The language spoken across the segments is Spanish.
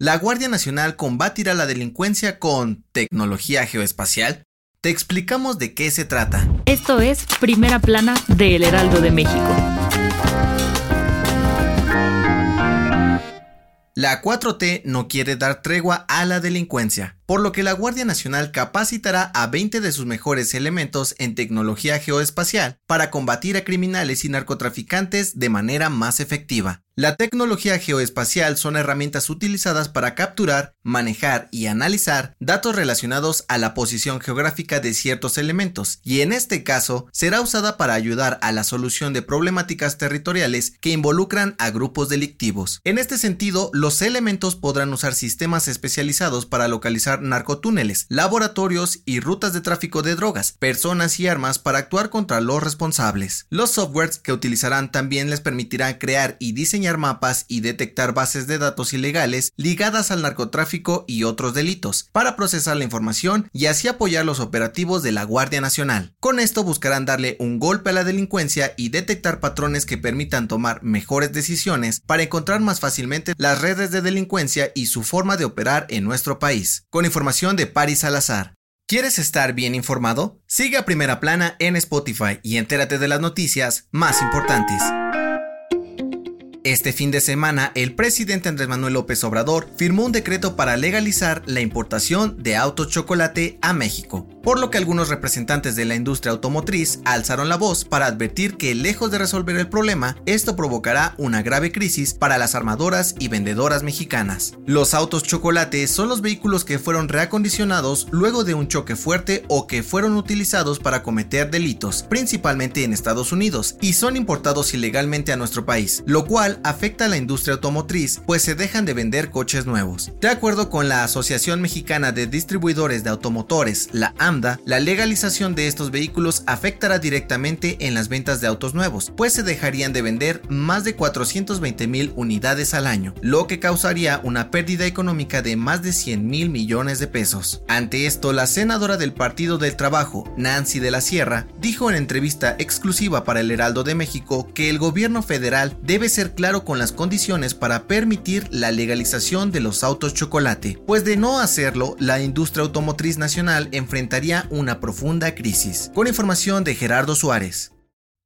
la Guardia Nacional combatirá la delincuencia con tecnología geoespacial. Te explicamos de qué se trata. Esto es Primera Plana de El Heraldo de México. La 4T no quiere dar tregua a la delincuencia, por lo que la Guardia Nacional capacitará a 20 de sus mejores elementos en tecnología geoespacial para combatir a criminales y narcotraficantes de manera más efectiva. La tecnología geoespacial son herramientas utilizadas para capturar, manejar y analizar datos relacionados a la posición geográfica de ciertos elementos, y en este caso será usada para ayudar a la solución de problemáticas territoriales que involucran a grupos delictivos. En este sentido, los elementos podrán usar sistemas especializados para localizar narcotúneles, laboratorios y rutas de tráfico de drogas, personas y armas para actuar contra los responsables. Los softwares que utilizarán también les permitirán crear y diseñar mapas y detectar bases de datos ilegales ligadas al narcotráfico y otros delitos, para procesar la información y así apoyar los operativos de la Guardia Nacional. Con esto buscarán darle un golpe a la delincuencia y detectar patrones que permitan tomar mejores decisiones para encontrar más fácilmente las redes de delincuencia y su forma de operar en nuestro país. Con información de Paris Salazar. ¿Quieres estar bien informado? Sigue a Primera Plana en Spotify y entérate de las noticias más importantes. Este fin de semana, el presidente Andrés Manuel López Obrador firmó un decreto para legalizar la importación de autos chocolate a México, por lo que algunos representantes de la industria automotriz alzaron la voz para advertir que lejos de resolver el problema, esto provocará una grave crisis para las armadoras y vendedoras mexicanas. Los autos chocolate son los vehículos que fueron reacondicionados luego de un choque fuerte o que fueron utilizados para cometer delitos, principalmente en Estados Unidos, y son importados ilegalmente a nuestro país, lo afecta a la industria automotriz, pues se dejan de vender coches nuevos. De acuerdo con la Asociación Mexicana de Distribuidores de Automotores, la AMDA, la legalización de estos vehículos afectará directamente en las ventas de autos nuevos, pues se dejarían de vender más de 420 mil unidades al año, lo que causaría una pérdida económica de más de 100 mil millones de pesos. Ante esto, la senadora del Partido del Trabajo, Nancy de la Sierra, dijo en entrevista exclusiva para el Heraldo de México que el gobierno federal debe ser claro con las condiciones para permitir la legalización de los autos chocolate, pues de no hacerlo, la industria automotriz nacional enfrentaría una profunda crisis. Con información de Gerardo Suárez.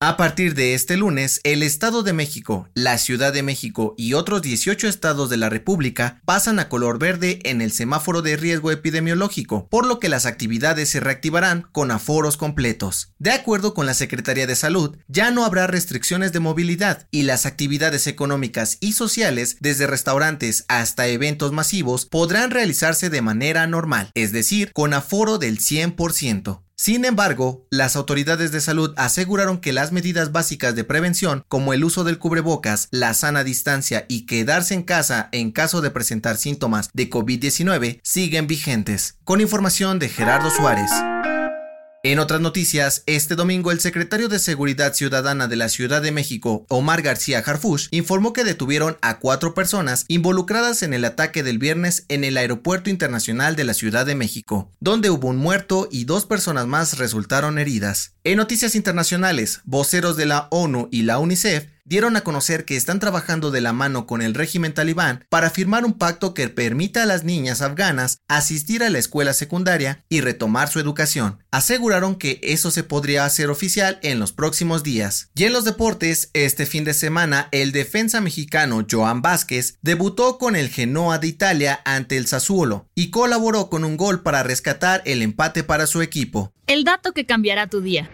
A partir de este lunes, el Estado de México, la Ciudad de México y otros 18 estados de la República pasan a color verde en el semáforo de riesgo epidemiológico, por lo que las actividades se reactivarán con aforos completos. De acuerdo con la Secretaría de Salud, ya no habrá restricciones de movilidad y las actividades económicas y sociales, desde restaurantes hasta eventos masivos, podrán realizarse de manera normal, es decir, con aforo del 100%. Sin embargo, las autoridades de salud aseguraron que las medidas básicas de prevención, como el uso del cubrebocas, la sana distancia y quedarse en casa en caso de presentar síntomas de COVID-19, siguen vigentes. Con información de Gerardo Suárez. En otras noticias, este domingo el secretario de Seguridad Ciudadana de la Ciudad de México, Omar García Harfush, informó que detuvieron a cuatro personas involucradas en el ataque del viernes en el Aeropuerto Internacional de la Ciudad de México, donde hubo un muerto y dos personas más resultaron heridas. En noticias internacionales, voceros de la ONU y la UNICEF dieron a conocer que están trabajando de la mano con el régimen talibán para firmar un pacto que permita a las niñas afganas asistir a la escuela secundaria y retomar su educación. Aseguraron que eso se podría hacer oficial en los próximos días. Y en los deportes, este fin de semana, el defensa mexicano Joan Vázquez debutó con el Genoa de Italia ante el Sassuolo y colaboró con un gol para rescatar el empate para su equipo. El dato que cambiará tu día.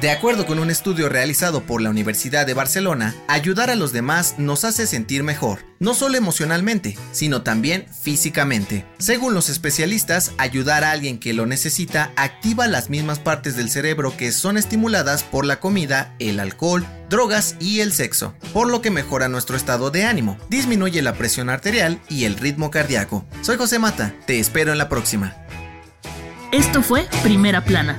De acuerdo con un estudio realizado por la Universidad de Barcelona, ayudar a los demás nos hace sentir mejor, no solo emocionalmente, sino también físicamente. Según los especialistas, ayudar a alguien que lo necesita activa las mismas partes del cerebro que son estimuladas por la comida, el alcohol, drogas y el sexo, por lo que mejora nuestro estado de ánimo, disminuye la presión arterial y el ritmo cardíaco. Soy José Mata, te espero en la próxima. Esto fue Primera Plana,